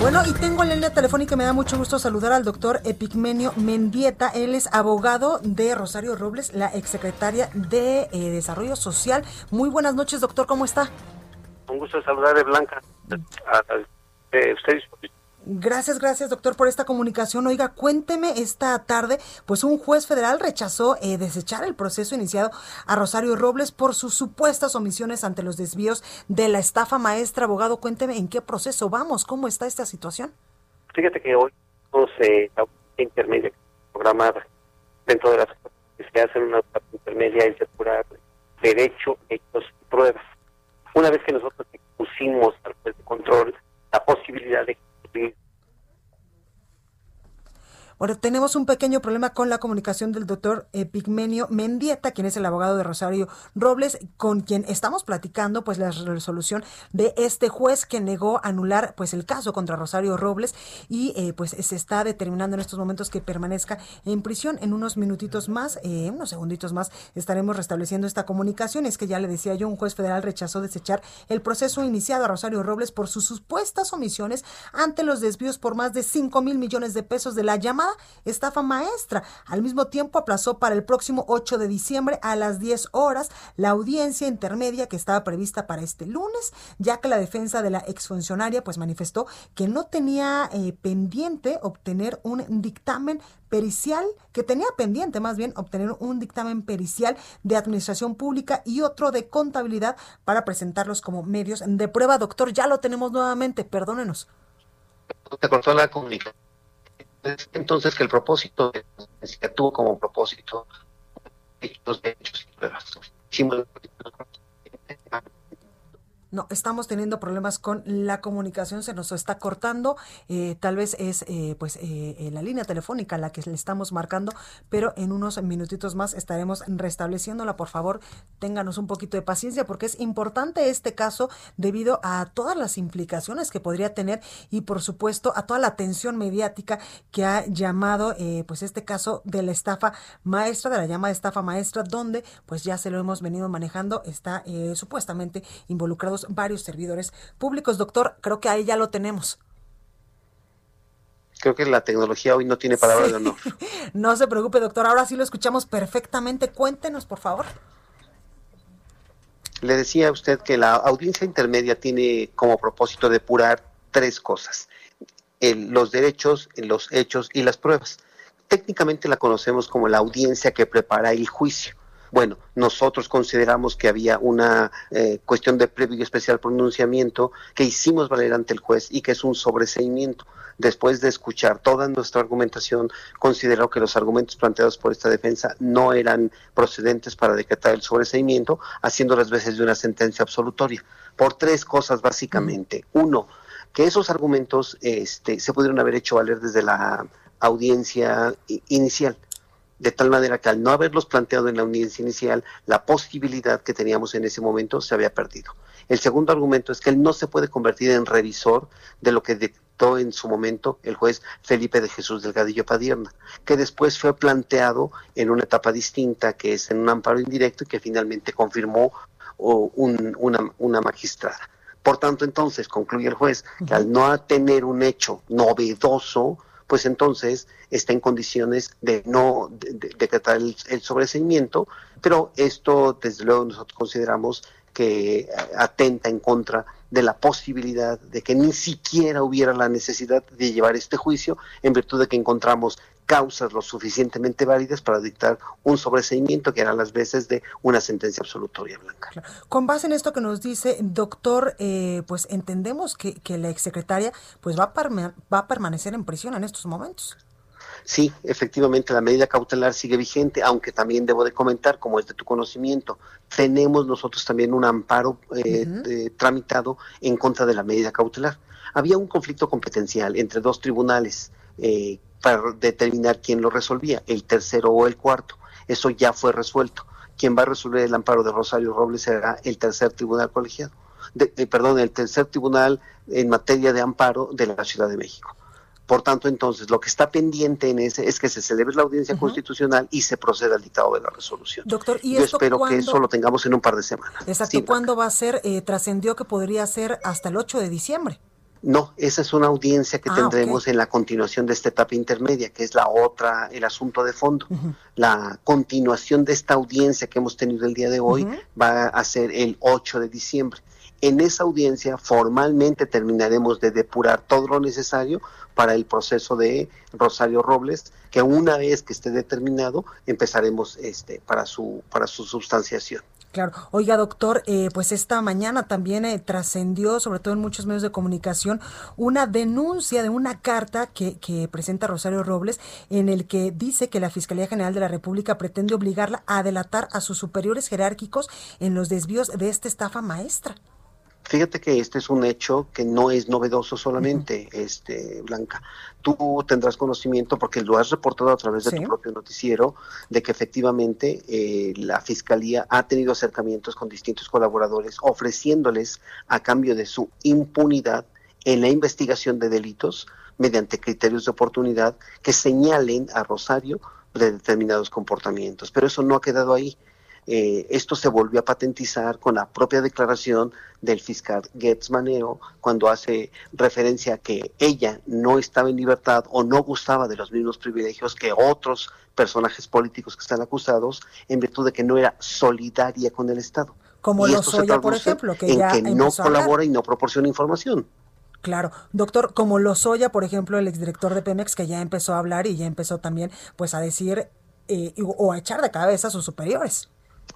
Bueno, y tengo en la línea telefónica, me da mucho gusto saludar al doctor Epigmenio Mendieta. Él es abogado de Rosario Robles, la exsecretaria de eh, Desarrollo Social. Muy buenas noches, doctor, ¿cómo está? Un gusto saludar de Blanca. A, a, a usted Gracias, gracias, doctor, por esta comunicación. Oiga, cuénteme esta tarde, pues un juez federal rechazó eh, desechar el proceso iniciado a Rosario Robles por sus supuestas omisiones ante los desvíos de la estafa maestra. Abogado, cuénteme en qué proceso vamos, cómo está esta situación. Fíjate que hoy no se la intermedia programada dentro de las que se hacen una intermedia es depurar derecho, hechos y pruebas. Una vez que nosotros pusimos al juez de control la posibilidad de Tenemos un pequeño problema con la comunicación del doctor Pigmenio Mendieta, quien es el abogado de Rosario Robles, con quien estamos platicando pues la resolución de este juez que negó anular pues el caso contra Rosario Robles y eh, pues se está determinando en estos momentos que permanezca en prisión. En unos minutitos más, eh, unos segunditos más, estaremos restableciendo esta comunicación. Es que ya le decía yo, un juez federal rechazó desechar el proceso iniciado a Rosario Robles por sus supuestas omisiones ante los desvíos por más de 5 mil millones de pesos de la llamada estafa maestra. Al mismo tiempo aplazó para el próximo 8 de diciembre a las 10 horas la audiencia intermedia que estaba prevista para este lunes, ya que la defensa de la exfuncionaria pues manifestó que no tenía eh, pendiente obtener un dictamen pericial, que tenía pendiente más bien obtener un dictamen pericial de administración pública y otro de contabilidad para presentarlos como medios de prueba. Doctor, ya lo tenemos nuevamente, perdónenos. Te cortó la comunicación entonces que el propósito de la tuvo como propósito los derechos y pruebas. No, estamos teniendo problemas con la comunicación, se nos está cortando. Eh, tal vez es eh, pues eh, la línea telefónica la que le estamos marcando, pero en unos minutitos más estaremos restableciéndola. Por favor, ténganos un poquito de paciencia porque es importante este caso debido a todas las implicaciones que podría tener y por supuesto a toda la atención mediática que ha llamado pues este caso de la estafa maestra, de la llamada estafa maestra, donde pues ya se lo hemos venido manejando, está supuestamente involucrados varios servidores públicos. Doctor, creo que ahí ya lo tenemos. Creo que la tecnología hoy no tiene palabras de honor. no se preocupe, doctor. Ahora sí lo escuchamos perfectamente. Cuéntenos, por favor. Le decía a usted que la audiencia intermedia tiene como propósito depurar tres cosas. los derechos, los hechos y las pruebas. Técnicamente la conocemos como la audiencia que prepara el juicio. Bueno, nosotros consideramos que había una eh, cuestión de previo y especial pronunciamiento que hicimos valer ante el juez y que es un sobreseimiento. Después de escuchar toda nuestra argumentación, consideró que los argumentos planteados por esta defensa no eran procedentes para decretar el sobreseimiento, haciendo las veces de una sentencia absolutoria. Por tres cosas básicamente. Uno, que esos argumentos este, se pudieron haber hecho valer desde la audiencia inicial de tal manera que al no haberlos planteado en la audiencia inicial, la posibilidad que teníamos en ese momento se había perdido. El segundo argumento es que él no se puede convertir en revisor de lo que dictó en su momento el juez Felipe de Jesús Delgadillo Padierna, que después fue planteado en una etapa distinta, que es en un amparo indirecto y que finalmente confirmó una, una magistrada. Por tanto, entonces, concluye el juez que al no tener un hecho novedoso, pues entonces está en condiciones de no decretar el, el sobreseimiento, pero esto desde luego nosotros consideramos que atenta en contra de la posibilidad de que ni siquiera hubiera la necesidad de llevar este juicio en virtud de que encontramos causas lo suficientemente válidas para dictar un sobreseimiento que era las veces de una sentencia absolutoria blanca. Con base en esto que nos dice, doctor, eh, pues entendemos que, que, la exsecretaria pues va a, va a permanecer en prisión en estos momentos. Sí, efectivamente la medida cautelar sigue vigente, aunque también debo de comentar, como es de tu conocimiento, tenemos nosotros también un amparo eh, tramitado en contra de la medida cautelar. Había un conflicto competencial entre dos tribunales eh, para determinar quién lo resolvía, el tercero o el cuarto. Eso ya fue resuelto. Quien va a resolver el amparo de Rosario Robles será el tercer tribunal colegiado, eh, perdón, el tercer tribunal en materia de amparo de la Ciudad de México. Por tanto, entonces, lo que está pendiente en ese es que se celebre la audiencia constitucional y se proceda al dictado de la resolución. Doctor, ¿y Yo espero que eso lo tengamos en un par de semanas. Exacto. ¿Cuándo va a ser? Eh, trascendió que podría ser hasta el 8 de diciembre. No, esa es una audiencia que ah, tendremos en la continuación de esta etapa intermedia, que es la otra, el asunto de fondo. La continuación de esta audiencia que hemos tenido el día de hoy va a ser el 8 de diciembre. En esa audiencia formalmente terminaremos de depurar todo lo necesario para el proceso de Rosario Robles, que una vez que esté determinado empezaremos este para su para su sustanciación. Claro. Oiga, doctor, eh, pues esta mañana también eh, trascendió, sobre todo en muchos medios de comunicación, una denuncia de una carta que, que presenta Rosario Robles en el que dice que la Fiscalía General de la República pretende obligarla a delatar a sus superiores jerárquicos en los desvíos de esta estafa maestra. Fíjate que este es un hecho que no es novedoso solamente, este Blanca. Tú tendrás conocimiento porque lo has reportado a través de tu propio noticiero de que efectivamente eh, la fiscalía ha tenido acercamientos con distintos colaboradores ofreciéndoles a cambio de su impunidad en la investigación de delitos mediante criterios de oportunidad que señalen a Rosario de determinados comportamientos. Pero eso no ha quedado ahí eh, esto se volvió a patentizar con la propia declaración del fiscal Getz Manero cuando hace referencia a que ella no estaba en libertad o no gustaba de los mismos privilegios que otros personajes políticos que están acusados en virtud de que no era solidaria con el Estado. Como lo Lozoya, por ejemplo, que en que no colabora y no proporciona información. Claro, doctor, como Lozoya, por ejemplo, el exdirector de Pemex, que ya empezó a hablar y ya empezó también pues a decir eh, o a echar de cabeza a sus superiores.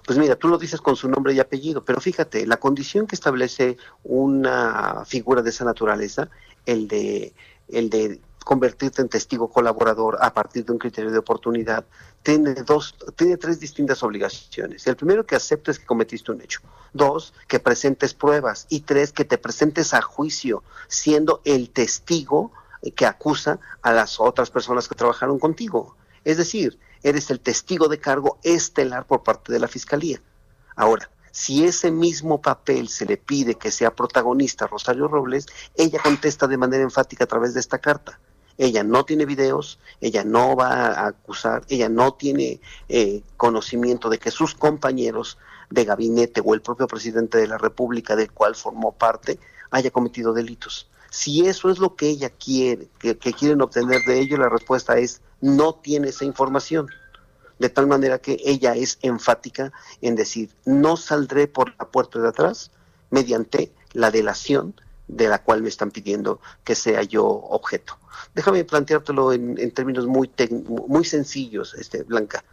Pues mira, tú lo dices con su nombre y apellido, pero fíjate, la condición que establece una figura de esa naturaleza, el de, el de convertirte en testigo colaborador a partir de un criterio de oportunidad, tiene dos, tiene tres distintas obligaciones. El primero que aceptes que cometiste un hecho. Dos, que presentes pruebas. Y tres, que te presentes a juicio, siendo el testigo que acusa a las otras personas que trabajaron contigo. Es decir, eres el testigo de cargo estelar por parte de la Fiscalía. Ahora, si ese mismo papel se le pide que sea protagonista Rosario Robles, ella contesta de manera enfática a través de esta carta. Ella no tiene videos, ella no va a acusar, ella no tiene eh, conocimiento de que sus compañeros de gabinete o el propio presidente de la República del cual formó parte haya cometido delitos. Si eso es lo que ella quiere, que quieren obtener de ello, la respuesta es no tiene esa información. De tal manera que ella es enfática en decir, no saldré por la puerta de atrás mediante la delación de la cual me están pidiendo que sea yo objeto. Déjame planteártelo en, términos muy, muy sencillos, este, Blanca.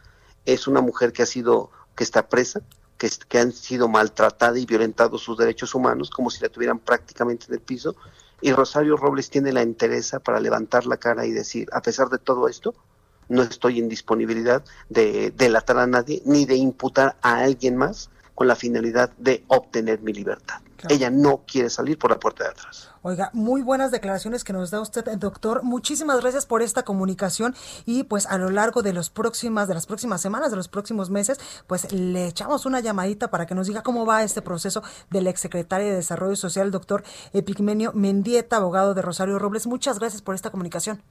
Es una mujer que ha sido, que está presa, que, que han sido maltratada y violentados sus derechos humanos, como si la tuvieran prácticamente en el piso, y Rosario Robles tiene la interesa para levantar la cara y decir, a pesar de todo esto, no estoy en disponibilidad de delatar a nadie ni de imputar a alguien más con la finalidad de obtener mi libertad. Ella no quiere salir por la puerta de atrás. Oiga, muy buenas declaraciones que nos da usted, doctor. Muchísimas gracias por esta comunicación y pues a lo largo de los próximas de las próximas semanas, de los próximos meses, pues le echamos una llamadita para que nos diga cómo va este proceso del exsecretario de Desarrollo Social, doctor Epigmenio Mendieta, abogado de Rosario Robles. Muchas gracias por esta comunicación.